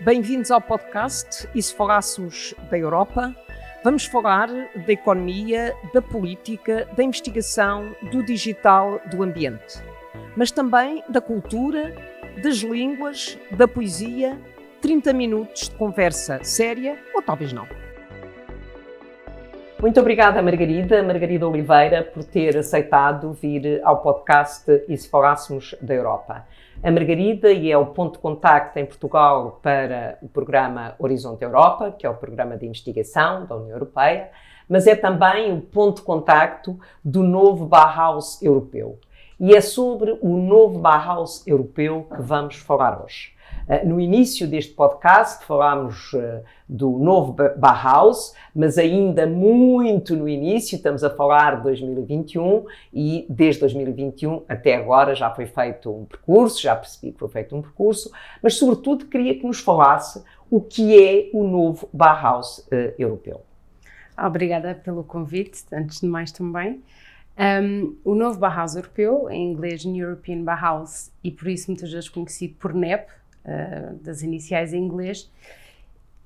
Bem-vindos ao podcast E se falássemos da Europa? Vamos falar da economia, da política, da investigação, do digital, do ambiente. Mas também da cultura, das línguas, da poesia. 30 minutos de conversa séria ou talvez não. Muito obrigada, Margarida, Margarida Oliveira, por ter aceitado vir ao podcast E se falássemos da Europa. A Margarida e é o ponto de contacto em Portugal para o programa Horizonte Europa, que é o programa de investigação da União Europeia, mas é também o ponto de contacto do novo Bauhaus europeu. E é sobre o novo Bauhaus europeu que vamos falar hoje. Eh, no início deste podcast falámos eh, do novo Bauhaus, mas ainda muito no início, estamos a falar de 2021 e desde 2021 até agora já foi feito um percurso, já percebi que foi feito um percurso, mas sobretudo queria que nos falasse o que é o novo Bauhaus uh, europeu. Obrigada pelo convite, antes de mais também. Um, o novo Bauhaus europeu, em inglês European Bauhaus, e por isso muitas vezes conhecido por NEP, uh, das iniciais em inglês,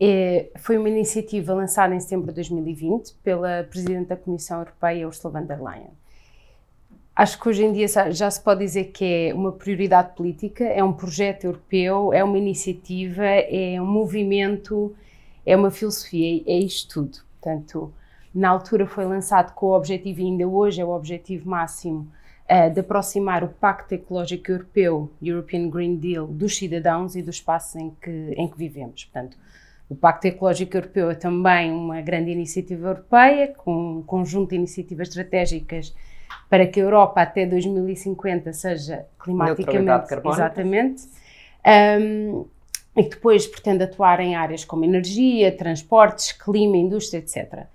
é, foi uma iniciativa lançada em setembro de 2020 pela Presidente da Comissão Europeia, Ursula von der Leyen. Acho que hoje em dia já se pode dizer que é uma prioridade política, é um projeto europeu, é uma iniciativa, é um movimento, é uma filosofia, é isto tudo. Portanto, na altura foi lançado com o objetivo, e ainda hoje é o objetivo máximo, uh, de aproximar o Pacto Ecológico Europeu, European Green Deal, dos cidadãos e do espaço em que, em que vivemos. Portanto, o Pacto Ecológico Europeu é também uma grande iniciativa europeia, com um conjunto de iniciativas estratégicas para que a Europa até 2050 seja climaticamente exatamente um, e que depois pretende atuar em áreas como energia, transportes, clima, indústria, etc.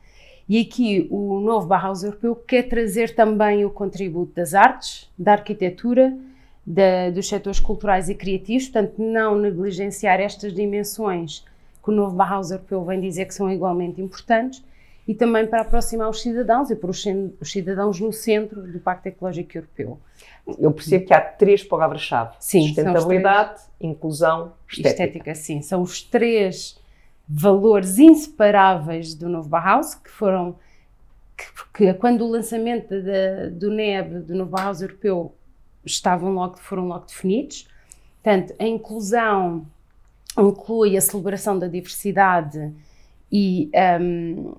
E aqui o novo Barraus Europeu quer trazer também o contributo das artes, da arquitetura, da, dos setores culturais e criativos, portanto, não negligenciar estas dimensões que o novo Barraus Europeu vem dizer que são igualmente importantes, e também para aproximar os cidadãos e pôr os cidadãos no centro do Pacto Ecológico Europeu. Eu percebo que há três palavras-chave: sustentabilidade, inclusão, estética. Estética, sim. São os três valores inseparáveis do novo Bauhaus, que foram que, que quando o lançamento do NEB, do novo Bauhaus europeu, estavam logo, foram logo definidos. Portanto, a inclusão inclui a celebração da diversidade e um,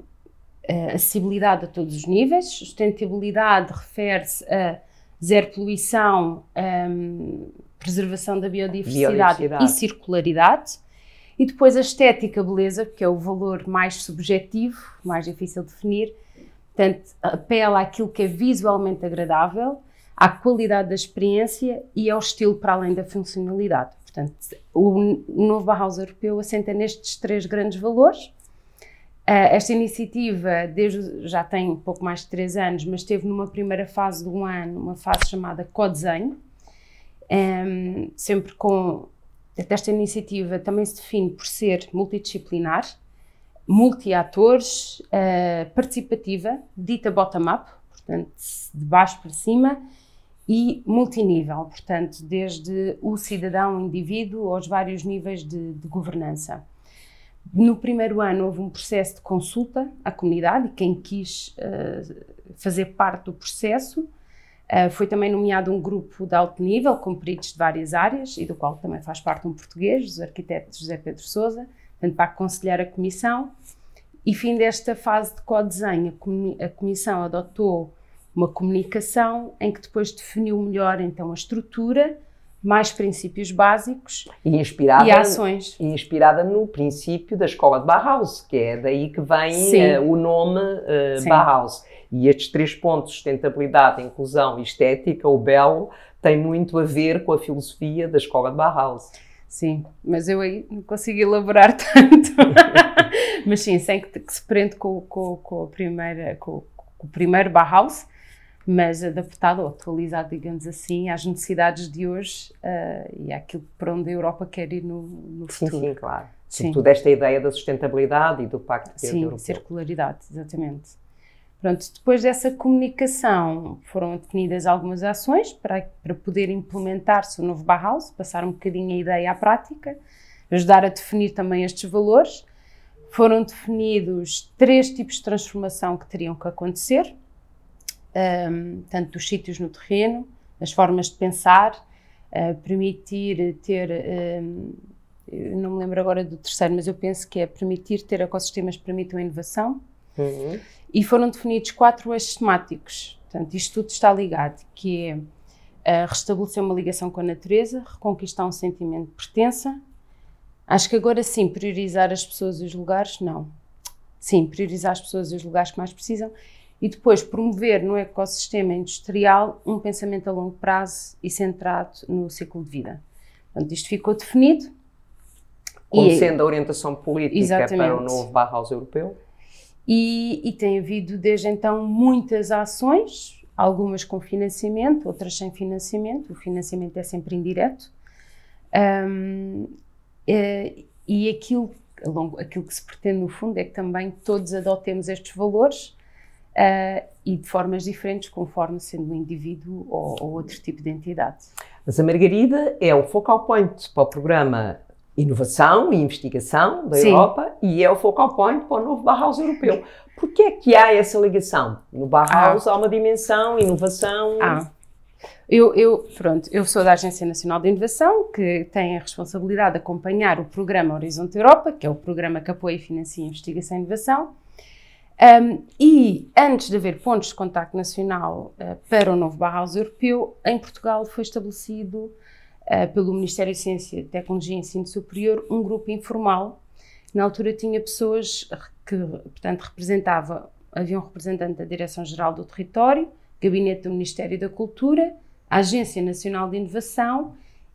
a acessibilidade a todos os níveis. Sustentabilidade refere-se a zero poluição, um, preservação da biodiversidade, biodiversidade, e circularidade. E depois a estética, beleza, que é o valor mais subjetivo, mais difícil de definir. Portanto, apela àquilo que é visualmente agradável, à qualidade da experiência e ao estilo para além da funcionalidade. Portanto, o novo Bauhaus europeu assenta nestes três grandes valores. Uh, esta iniciativa desde, já tem um pouco mais de três anos, mas teve numa primeira fase de um ano, uma fase chamada co-desenho, um, sempre com esta iniciativa também se define por ser multidisciplinar, multi-atores, uh, participativa, dita bottom-up, portanto, de baixo para cima, e multinível, portanto, desde o cidadão, o indivíduo, aos vários níveis de, de governança. No primeiro ano houve um processo de consulta à comunidade e quem quis uh, fazer parte do processo Uh, foi também nomeado um grupo de alto nível, com peritos de várias áreas, e do qual também faz parte um português, o arquiteto José Pedro Souza, portanto, para aconselhar a comissão. E fim desta fase de co-desenho, a comissão adotou uma comunicação em que depois definiu melhor então a estrutura, mais princípios básicos e, inspirada, e ações. E inspirada no princípio da escola de Bauhaus, que é daí que vem uh, o nome uh, Bauhaus. E estes três pontos, sustentabilidade, inclusão e estética, o belo, tem muito a ver com a filosofia da escola de Bauhaus. Sim, mas eu aí não consigo elaborar tanto. mas sim, sem que, que se prende com, com, com, a primeira, com, com o primeiro Bauhaus, mas adaptado ou atualizado, digamos assim, às necessidades de hoje uh, e àquilo para onde a Europa quer ir no, no sim, futuro. Sim, claro. Sim. Sobretudo esta ideia da sustentabilidade e do Pacto Sim, Europeu. circularidade, exatamente. Pronto, depois dessa comunicação foram definidas algumas ações para, para poder implementar-se o novo Bauhaus, passar um bocadinho a ideia à prática. ajudar a definir também estes valores. Foram definidos três tipos de transformação que teriam que acontecer, um, tanto dos sítios no terreno, as formas de pensar, uh, permitir ter, um, não me lembro agora do terceiro, mas eu penso que é permitir ter ecossistemas que permitam a inovação. Uhum. E foram definidos quatro eixos temáticos. Portanto, isto tudo está ligado, que é uh, restabelecer uma ligação com a natureza, reconquistar um sentimento de pertença. Acho que agora sim, priorizar as pessoas e os lugares, não. Sim, priorizar as pessoas e os lugares que mais precisam e depois promover no ecossistema industrial um pensamento a longo prazo e centrado no ciclo de vida. Portanto, isto ficou definido. Como e, sendo a orientação política exatamente. para o novo Bauhaus europeu. E, e tem havido desde então muitas ações, algumas com financiamento, outras sem financiamento. O financiamento é sempre indireto. Um, é, e aquilo, aquilo que se pretende, no fundo, é que também todos adotemos estes valores uh, e de formas diferentes, conforme sendo um indivíduo ou, ou, outro tipo de entidade. Mas a Margarida é o focal point para o programa Inovação e Investigação da Sim. Europa e é o focal point para o novo Bauhaus europeu. Por que é que há essa ligação? No Bauhaus ah. há uma dimensão, inovação... Ah. Eu, eu, pronto, eu sou da Agência Nacional de Inovação, que tem a responsabilidade de acompanhar o programa Horizonte Europa, que é o programa que apoia e financia a investigação e inovação, um, e antes de haver pontos de contacto nacional uh, para o novo Bauhaus europeu, em Portugal foi estabelecido uh, pelo Ministério de Ciência, Tecnologia e Ensino Superior um grupo informal. Na altura tinha pessoas que, portanto, representava, havia um representante da Direção-Geral do Território, Gabinete do Ministério da Cultura, a Agência Nacional de Inovação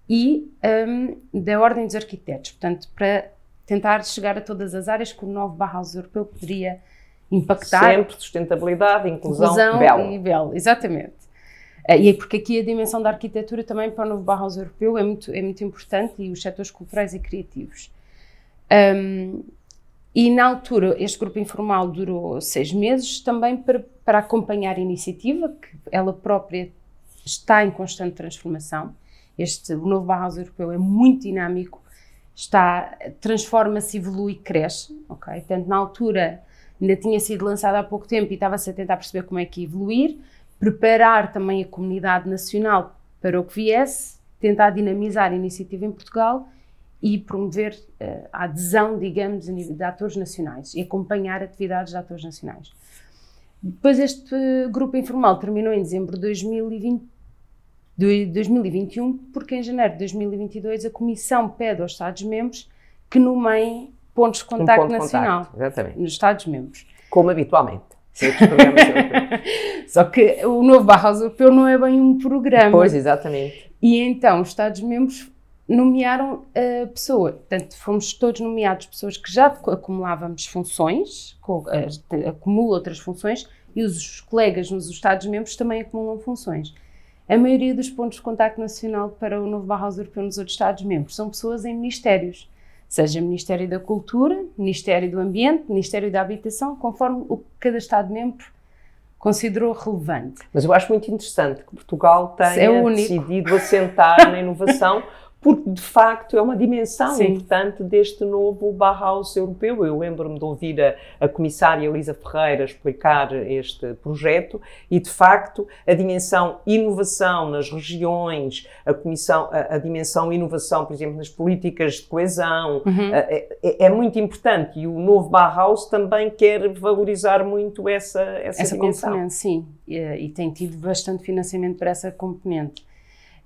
e um, da Ordem dos Arquitetos, portanto, para tentar chegar a todas as áreas que o novo Bauhaus europeu poderia impactar. Sempre sustentabilidade, inclusão, inclusão belo. e belo, exatamente. Uh, e é porque aqui a dimensão da arquitetura também para o novo Barros Europeu é muito, é muito importante e os setores culturais e criativos. Um, e na altura, este grupo informal durou seis meses também para, para acompanhar a iniciativa, que ela própria está em constante transformação. Este, o novo Barros Europeu é muito dinâmico, está, transforma-se, evolui, cresce, ok? Portanto, na altura ainda tinha sido lançado há pouco tempo e estava-se a tentar perceber como é que ia evoluir, preparar também a comunidade nacional para o que viesse, tentar dinamizar a iniciativa em Portugal e promover uh, a adesão, digamos, de atores nacionais e acompanhar atividades de atores nacionais. Depois este grupo informal terminou em dezembro de 2020, 2021, porque em janeiro de 2022 a Comissão pede aos Estados-membros que nomeiem pontos de contacto um nacional contacto, nos Estados-membros. Como habitualmente. Só que o novo Barroso Europeu não é bem um programa. Pois, exatamente. E então os Estados-membros nomearam a pessoa. Portanto, fomos todos nomeados pessoas que já acumulávamos funções, acumulam outras funções, e os colegas nos Estados-membros também acumulam funções. A maioria dos pontos de contacto nacional para o novo Barroso Europeu nos outros Estados-membros são pessoas em ministérios seja Ministério da Cultura, Ministério do Ambiente, Ministério da Habitação, conforme o que cada Estado-membro considerou relevante. Mas eu acho muito interessante que Portugal tenha é decidido assentar na inovação porque de facto é uma dimensão Sim. importante deste novo Bauhaus europeu. Eu lembro-me de ouvir a, a, comissária Elisa Ferreira explicar este projeto e de facto a dimensão inovação nas regiões, a, comissão, a, a dimensão inovação, por exemplo, nas políticas de coesão, uhum. é, é, é, muito importante e o novo Bauhaus também quer valorizar muito essa, essa, essa dimensão. componente, sim, e, e tem tido bastante financiamento para essa componente.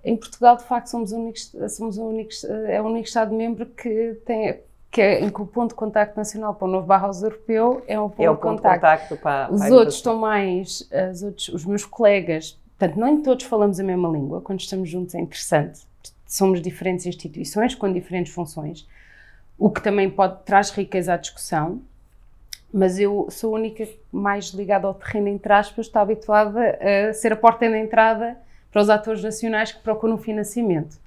Em Portugal, de facto, somos, únicos, somos o único, é o único Estado-membro que tem que é, em que o ponto de contacto nacional para o novo Barros Europeu é um ponto, é o ponto de contacto. para, os para outros estão mais, os, outros, os meus colegas, portanto, nem todos falamos a mesma língua, quando estamos juntos é interessante. Somos diferentes instituições com diferentes funções, o que também pode traz riqueza à discussão, mas eu sou a única mais ligada ao terreno, entre aspas, estou habituada a ser a porta de entrada para os atores nacionais que procuram financiamento.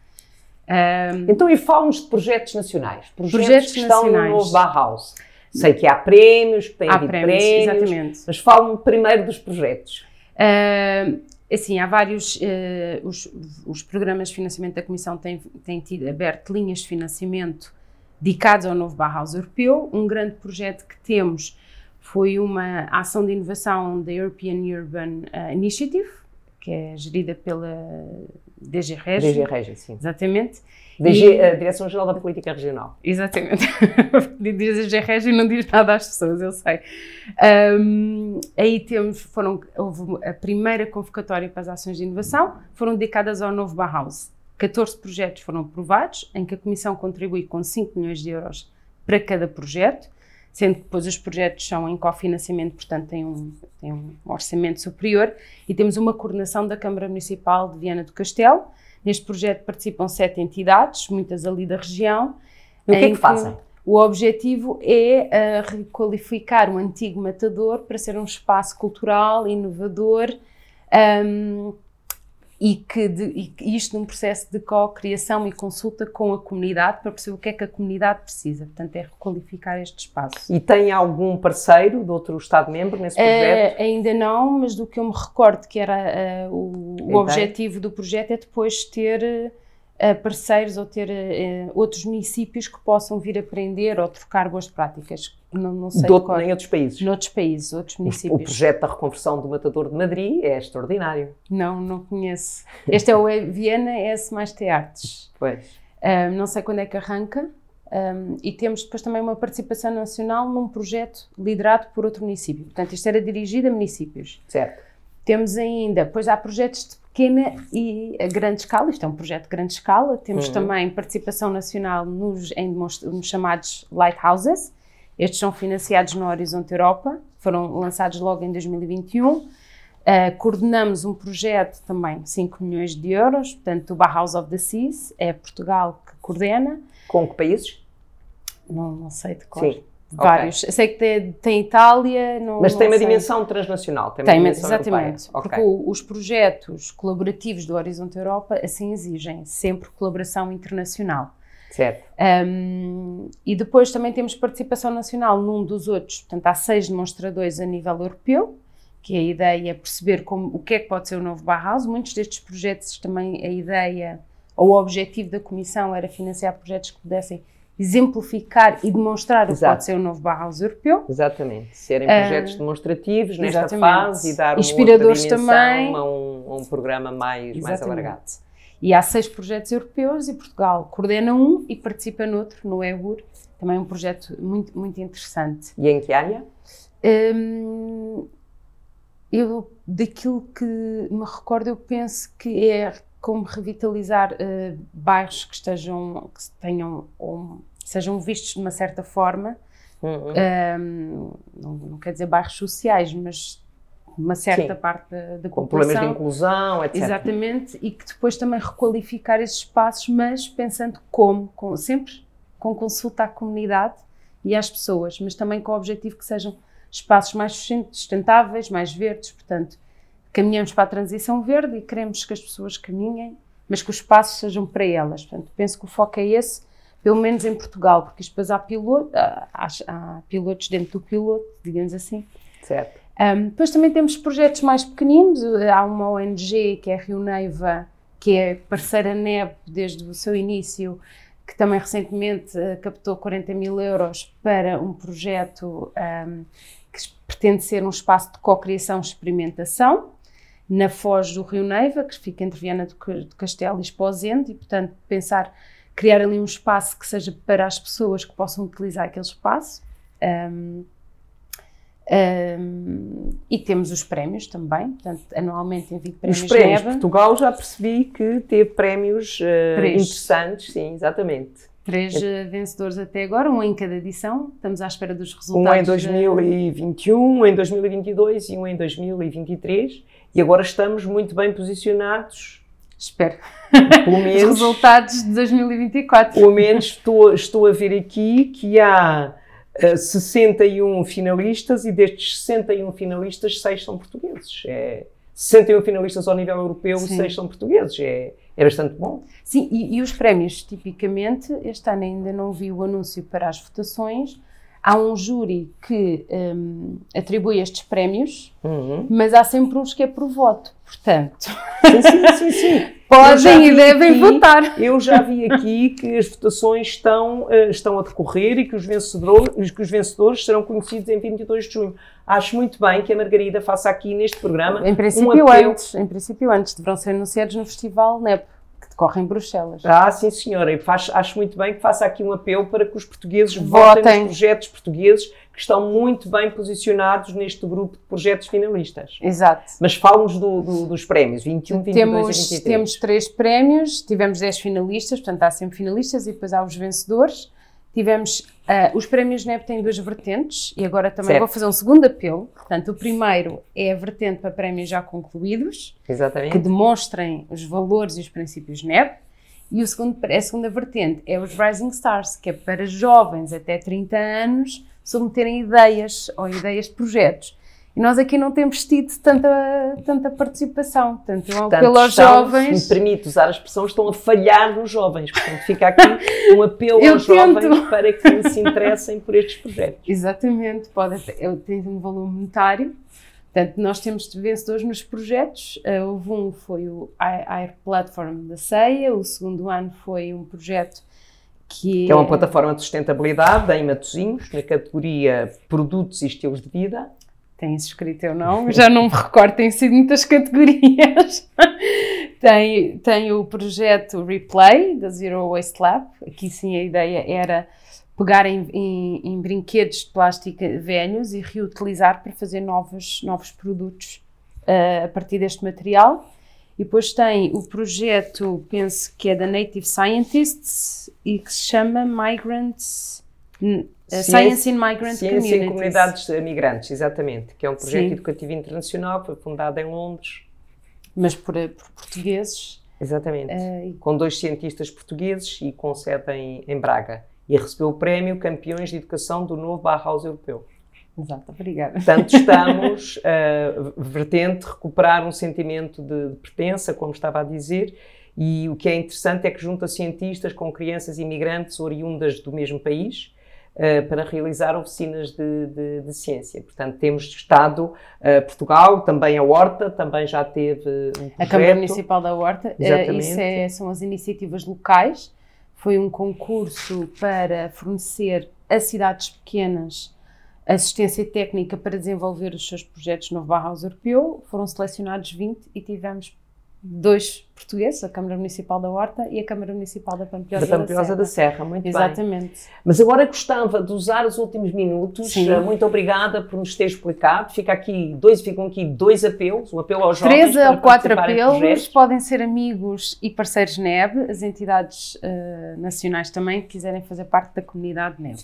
Um, então, e fala-nos de projetos nacionais, projetos, projetos que estão nacionais. no novo Bauhaus. Sei que há prémios, que têm há prémios, prémios, exatamente. mas fala-me primeiro dos projetos. Uh, assim, há vários, uh, os, os, programas de financiamento da Comissão têm, têm tido aberto linhas de financiamento dedicados ao novo Bauhaus europeu. Um grande projeto que temos foi uma ação de inovação da European Urban uh, Initiative, que é gerida pela DG Regi. DG Regi, sim. Exatamente. DG, e, Direção-Geral da Política Regional. Exatamente. DG Regi não diz nada às pessoas, eu sei. Um, aí temos, foram, houve a primeira convocatória para as ações de inovação, foram dedicadas ao novo Bauhaus. 14 projetos foram aprovados, em que a Comissão contribui com 5 milhões de euros para cada projeto, sendo que depois os projetos são em cofinanciamento, portanto têm um, têm um orçamento superior, e temos uma coordenação da Câmara Municipal de Viana do Castelo. Neste projeto participam sete entidades, muitas ali da região. E o que é que fazem? O objetivo é uh, requalificar o antigo matador para ser um espaço cultural, inovador, um, e que de, e isto num processo de co-criação e consulta com a comunidade para perceber o que é que a comunidade precisa. Portanto, é requalificar este espaço. E tem algum parceiro de outro Estado-membro nesse projeto? Uh, ainda não, mas do que eu me recordo que era uh, o, o objetivo do projeto é depois ter parceiros ou ter uh, outros municípios que possam vir aprender ou trocar boas práticas. Não, não sei de outro, em outros países? Noutros países, outros municípios. O, o projeto da reconversão do Matador de Madrid é extraordinário. Não, não conheço. Este é o Viena S mais T Artes. Pois. Não sei quando é que arranca. Um, e temos depois também uma participação nacional num projeto liderado por outro município. Portanto, isto era dirigido a municípios. Certo. Temos ainda, depois há projetos de pequena e a grande escala, isto é um projeto de grande escala, temos uhum. também participação nacional nos, em, nos chamados lighthouses, estes são financiados no Horizonte Europa, foram lançados logo em 2021, uh, coordenamos um projeto também de 5 milhões de euros, portanto o Bauhaus of the Seas, é Portugal que coordena. Com que países? Não, não sei de cor. Sim. Vários. Okay. Sei que tem, tem Itália. Não, Mas tem uma sei. dimensão transnacional. Tem, uma tem dimensão exatamente. Okay. Porque o, os projetos colaborativos do Horizonte Europa assim exigem sempre colaboração internacional. Certo. Um, e depois também temos participação nacional num dos outros. Portanto, há seis demonstradores a nível europeu, que a ideia é perceber como, o que é que pode ser o novo Bauhaus. Muitos destes projetos também a ideia ou o objetivo da Comissão era financiar projetos que pudessem exemplificar e demonstrar Exato. o que pode ser o novo Bauhaus europeu. Exatamente, serem projetos uh, demonstrativos nesta exatamente. fase e dar Inspiradores uma também a um, um programa mais, mais alargado. E há seis projetos europeus e Portugal coordena um e participa noutro, no EUR, também um projeto muito, muito interessante. E em que área? Um, eu, daquilo que me recordo, eu penso que é como revitalizar uh, bairros que estejam, que tenham, ou sejam vistos de uma certa forma, uhum. um, não, não, quer dizer bairros sociais, mas uma certa Sim. parte da, da Com problemas de inclusão, etc. Exatamente, e que depois também requalificar esses espaços, mas pensando como, com, sempre com consulta à comunidade e às pessoas, mas também com o objetivo que sejam espaços mais sustentáveis, mais verdes, portanto, caminhamos para a transição verde e queremos que as pessoas caminhem, mas que os passos sejam para elas. Portanto, penso que o foco é esse, pelo menos em Portugal, porque depois há, piloto, há, há pilotos dentro do piloto, digamos assim. Certo. Um, depois também temos projetos mais pequeninos, há uma ONG que é Rio Neiva, que é parceira NEB desde o seu início, que também recentemente uh, captou 40 mil euros para um projeto um, que pretende ser um espaço de co-criação e experimentação na foz do Rio Neiva, que fica entre Viana do Castelo e Esposende, e portanto pensar, criar ali um espaço que seja para as pessoas que possam utilizar aquele espaço. Um, um, e temos os prémios também, portanto, anualmente envio prémios. Os prémios. Portugal já percebi que teve prémios uh, interessantes, sim, exatamente. Três é. vencedores até agora, um em cada edição. Estamos à espera dos resultados. Um em 2021, um em 2022 e um em 2023. E agora estamos muito bem posicionados. Espero. Pelo menos, Os resultados de 2024. Pelo menos estou, estou a ver aqui que há uh, eh, 61 finalistas e destes 61 finalistas, 6 são portugueses. É, 61 finalistas ao nível europeu, Sim. 6 são portugueses. É, é bastante bom. Sim, e, e, os prémios, tipicamente, este ano ainda não vi o anúncio para as votações. Há um júri que um, atribui estes prémios, uhum. mas há sempre uns que é por voto, portanto. Sim, sim, sim. sim. Podem e devem aqui, votar. Eu já vi aqui que as votações estão, uh, estão a decorrer e que os, vencedores, que os vencedores serão conhecidos em 22 de junho. Acho muito bem que a Margarida faça aqui neste programa. Em princípio, um antes, em princípio, antes deverão ser anunciados no Festival NEP que decorre em Bruxelas. Ah, sim, senhora. E faz, acho muito bem que faça aqui um apelo para que os portugueses votem, votem nos projetos portugueses que estão muito bem posicionados neste grupo de projetos finalistas. Exato. Mas fala-nos do, do, dos prémios, 21, 22 temos, e 23. Temos três prémios, tivemos 10 finalistas, portanto há sempre finalistas e depois há os vencedores. Tivemos, uh, os prémios NEP têm duas vertentes e agora também certo. vou fazer um segundo apelo. Portanto, o primeiro é a vertente para prémios já concluídos, Exatamente. que demonstrem os valores e os princípios NEP. E o segundo, a segunda vertente é os Rising Stars, que é para jovens até 30 anos submeterem ideias ou ideias de projetos. E nós aqui não temos tido tanta, tanta participação. Portanto, apelo aos jovens. Se me permite usar a expressão, estão a falhar nos jovens. Portanto, fica aqui um apelo aos tento. jovens para que se interessem por estes projetos. Exatamente. Pode, eu tenho um valor monetário. Portanto, nós temos vencedores nos projetos. Uh, houve um foi o Air Platform da CEIA, o segundo ano foi um projeto que, que é uma plataforma de sustentabilidade em Matosinhos, na categoria Produtos e Estilos de Vida. Tem isso escrito eu não, já não me recordo, tem sido muitas categorias. tem, tem o projeto Replay, da Zero Waste Lab. Aqui sim a ideia era pegar em, em, em brinquedos de plástico velhos e reutilizar para fazer novos, novos produtos uh, a partir deste material. E depois tem o projeto, penso que é da Native Scientists e que se chama Migrants. Ciência, Science in Migrant Ciência Communities. em Comunidades Migrantes, exatamente, que é um projeto Sim. educativo internacional, foi fundado em Londres. Mas por, por portugueses. Exatamente, uh, com dois cientistas portugueses e com sede em, em Braga. E recebeu o prémio Campeões de Educação do novo Bauhaus Europeu. Exato, obrigada. Portanto, estamos, uh, vertente, recuperar um sentimento de, de pertença, como estava a dizer, e o que é interessante é que junta cientistas com crianças imigrantes oriundas do mesmo país, Uh, para realizar oficinas de, de, de, ciência. Portanto, temos estado, uh, Portugal, também a Horta, também já teve um projeto. A Câmara Municipal da Horta, isso é, são as iniciativas locais, foi um concurso para fornecer a cidades pequenas assistência técnica para desenvolver os seus projetos no Barraus Europeu. Foram selecionados 20 e tivemos dois portugueses, a Câmara Municipal da Horta e a Câmara Municipal da Pampilhosa da, Pampilhosa da Serra. Da Serra muito Exatamente. Bem. Mas agora gostava de usar os últimos minutos. Sim. Eh, muito obrigada por nos ter explicado. Fica aqui dois, ficam aqui dois apelos, um apelo aos jovens Três ou quatro apelos, podem ser amigos e parceiros NEB, as entidades uh, nacionais também que quiserem fazer parte da comunidade NEB.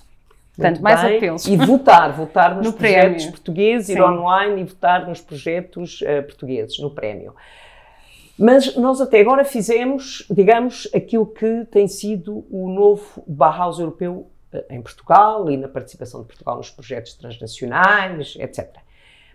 Portanto, mais bem. apelos. E votar, votar nos no projetos prémio. portugueses, Sim. ir online e votar nos projetos uh, portugueses, no prémio. Mas nós até agora fizemos, digamos, aquilo que tem sido o novo Bauhaus europeu uh, em Portugal e na participação de Portugal nos projetos transnacionais, etc.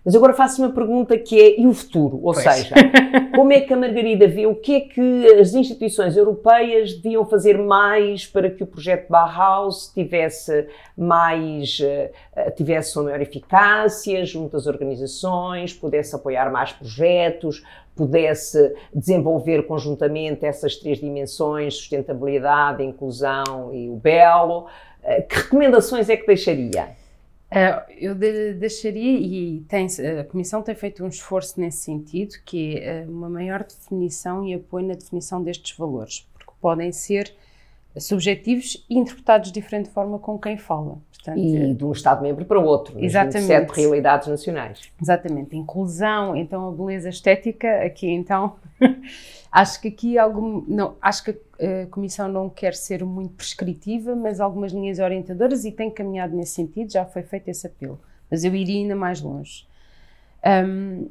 Mas agora faço uma pergunta que é, e o futuro? Ou pois. seja, como é que a Margarida vê, o que é que as instituições europeias deviam fazer mais para que o projeto Bauhaus tivesse mais, uh, tivesse uma maior eficácia junto às organizações, pudesse apoiar mais projetos, pudesse desenvolver conjuntamente essas três dimensões, sustentabilidade, inclusão e o belo. Uh, que recomendações é que deixaria? Uh, eu de, deixaria, e tem, a Comissão tem feito um esforço nesse sentido, que é uma maior definição e apoio na definição destes valores, porque podem ser subjetivos e interpretados de diferente forma com quem fala. Portanto, e de um Estado-membro para o outro, exatamente. sete realidades nacionais. Exatamente. Inclusão, então a beleza estética, aqui então Acho que aqui algum, não, acho que a Comissão não quer ser muito prescritiva, mas algumas linhas orientadoras e tem caminhado nesse sentido, já foi feito esse apelo. Mas eu iria ainda mais longe. Um,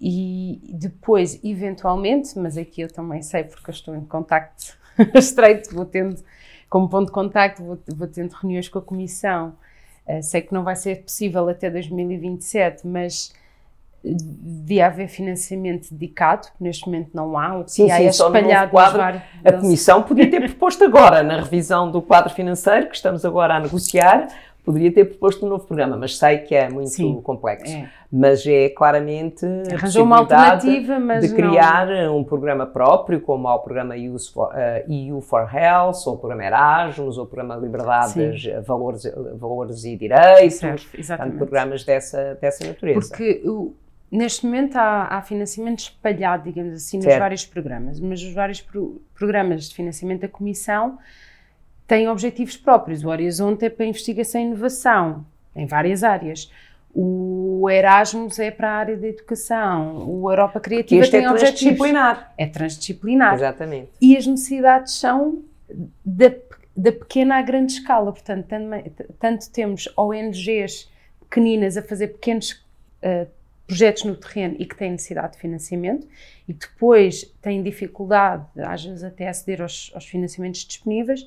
e depois, eventualmente, mas aqui eu também sei porque eu estou em contacto estreito, vou tendo como ponto de contacto, vou, vou tendo reuniões com a Comissão. Uh, sei que não vai ser possível até 2027, mas devia haver financiamento dedicado, neste momento não há, o que sim, há sim, é espalhado quadro. A Comissão podia ter proposto agora, na revisão do quadro financeiro, que estamos agora a negociar, poderia ter proposto um novo programa, mas sei que é muito Sim, complexo. É. Mas é claramente arranjou uma alternativa, mas de criar não... um programa próprio, como há o programa for, uh, EU for Health, ou o programa Erasmus, ou o programa Liberdades, valores, valores e Direitos, certo. Portanto, programas dessa, dessa natureza. Porque o, neste momento há, há, financiamento espalhado, digamos assim, certo. nos vários programas, mas os vários pro, programas de financiamento da Comissão têm objetivos próprios. O Horizonte é para investigação e inovação, em várias áreas. O Erasmus é para a área da educação. O Europa Criativa tem é objetivos. transdisciplinar. É transdisciplinar. Exatamente. E as necessidades são da, da pequena à grande escala. Portanto, tanto, tanto temos ONGs pequeninas a fazer pequenos uh, projetos no terreno e que têm necessidade de financiamento e depois têm dificuldade, às vezes até aceder aos, aos financiamentos disponíveis,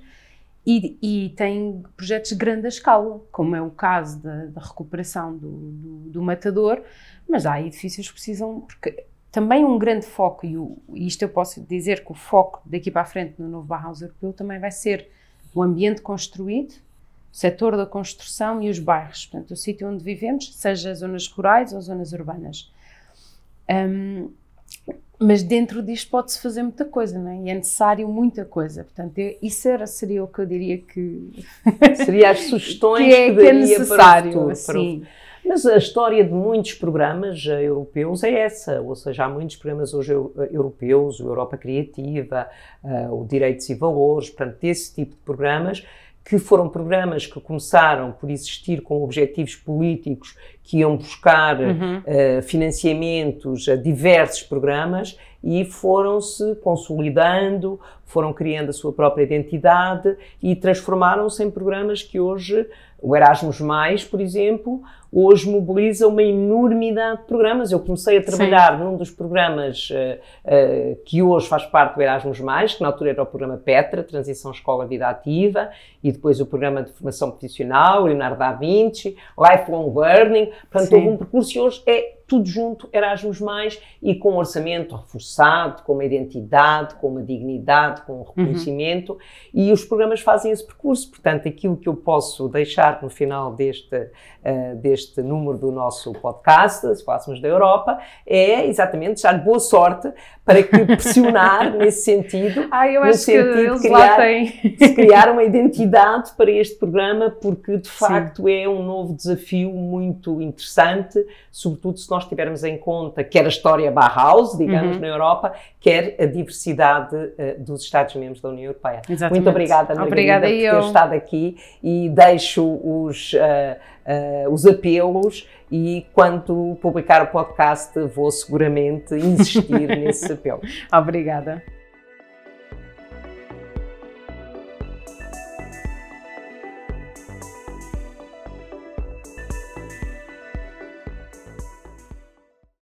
e, e, tem projetos de grande escala, como é o caso da, da recuperação do, do, do, matador, mas há edifícios que precisam, porque também um grande foco, e, o, e isto eu posso dizer que o foco daqui para a frente no novo Barraus Europeu também vai ser o ambiente construído, setor da construção e os bairros, portanto, o sítio onde vivemos, seja zonas rurais ou zonas urbanas. Um, mas dentro disto pode-se fazer muita coisa, não é? E é necessário muita coisa. Portanto, eu, isso era, seria o que eu diria que. Seria as sugestões que, é, que, que é necessário. Para o futuro, assim. Mas a história de muitos programas eh, europeus é essa, ou seja, há muitos programas hoje eh, europeus, o Europa Criativa, uh, o Direitos e Valores, portanto, desse tipo de programas que foram programas que começaram por existir com objetivos políticos que iam buscar uhum. uh, financiamentos a diversos programas e foram-se consolidando, foram criando a sua própria identidade e transformaram-se em programas que hoje, o Erasmus, por exemplo, hoje mobiliza uma enormidade de programas. Eu comecei a trabalhar Sim. num dos programas uh, uh, que hoje faz parte do Erasmus, que na altura era o programa Petra, Transição Escola-Vida Ativa, e depois o programa de formação profissional, Leonardo da Vinci, Lifelong Learning. Portanto, Sim. houve um percurso e hoje é tudo junto, Erasmus Mais, e com um orçamento reforçado, com uma identidade, com uma dignidade, com um uhum. reconhecimento, uhum. e os programas fazem esse percurso. Portanto, aquilo que eu posso deixar no final deste, uh, deste número do nosso podcast, se fôssemos da Europa, é exatamente deixar boa sorte para que pressionar nesse sentido, ah, eu acho sentido que eles criar, lá têm. de criar uma identidade para este programa, porque de facto Sim. é um novo desafio muito interessante, sobretudo se nós tivermos em conta quer a história Bauhaus, digamos, uhum. na Europa, quer a diversidade uh, dos Estados-membros da União Europeia. Exatamente. Muito obrigada, Margarida, obrigada por ter eu. estado aqui e deixo os... Uh, uh, os apelos e quando publicar o podcast vou seguramente insistir nesse apelo. Obrigada.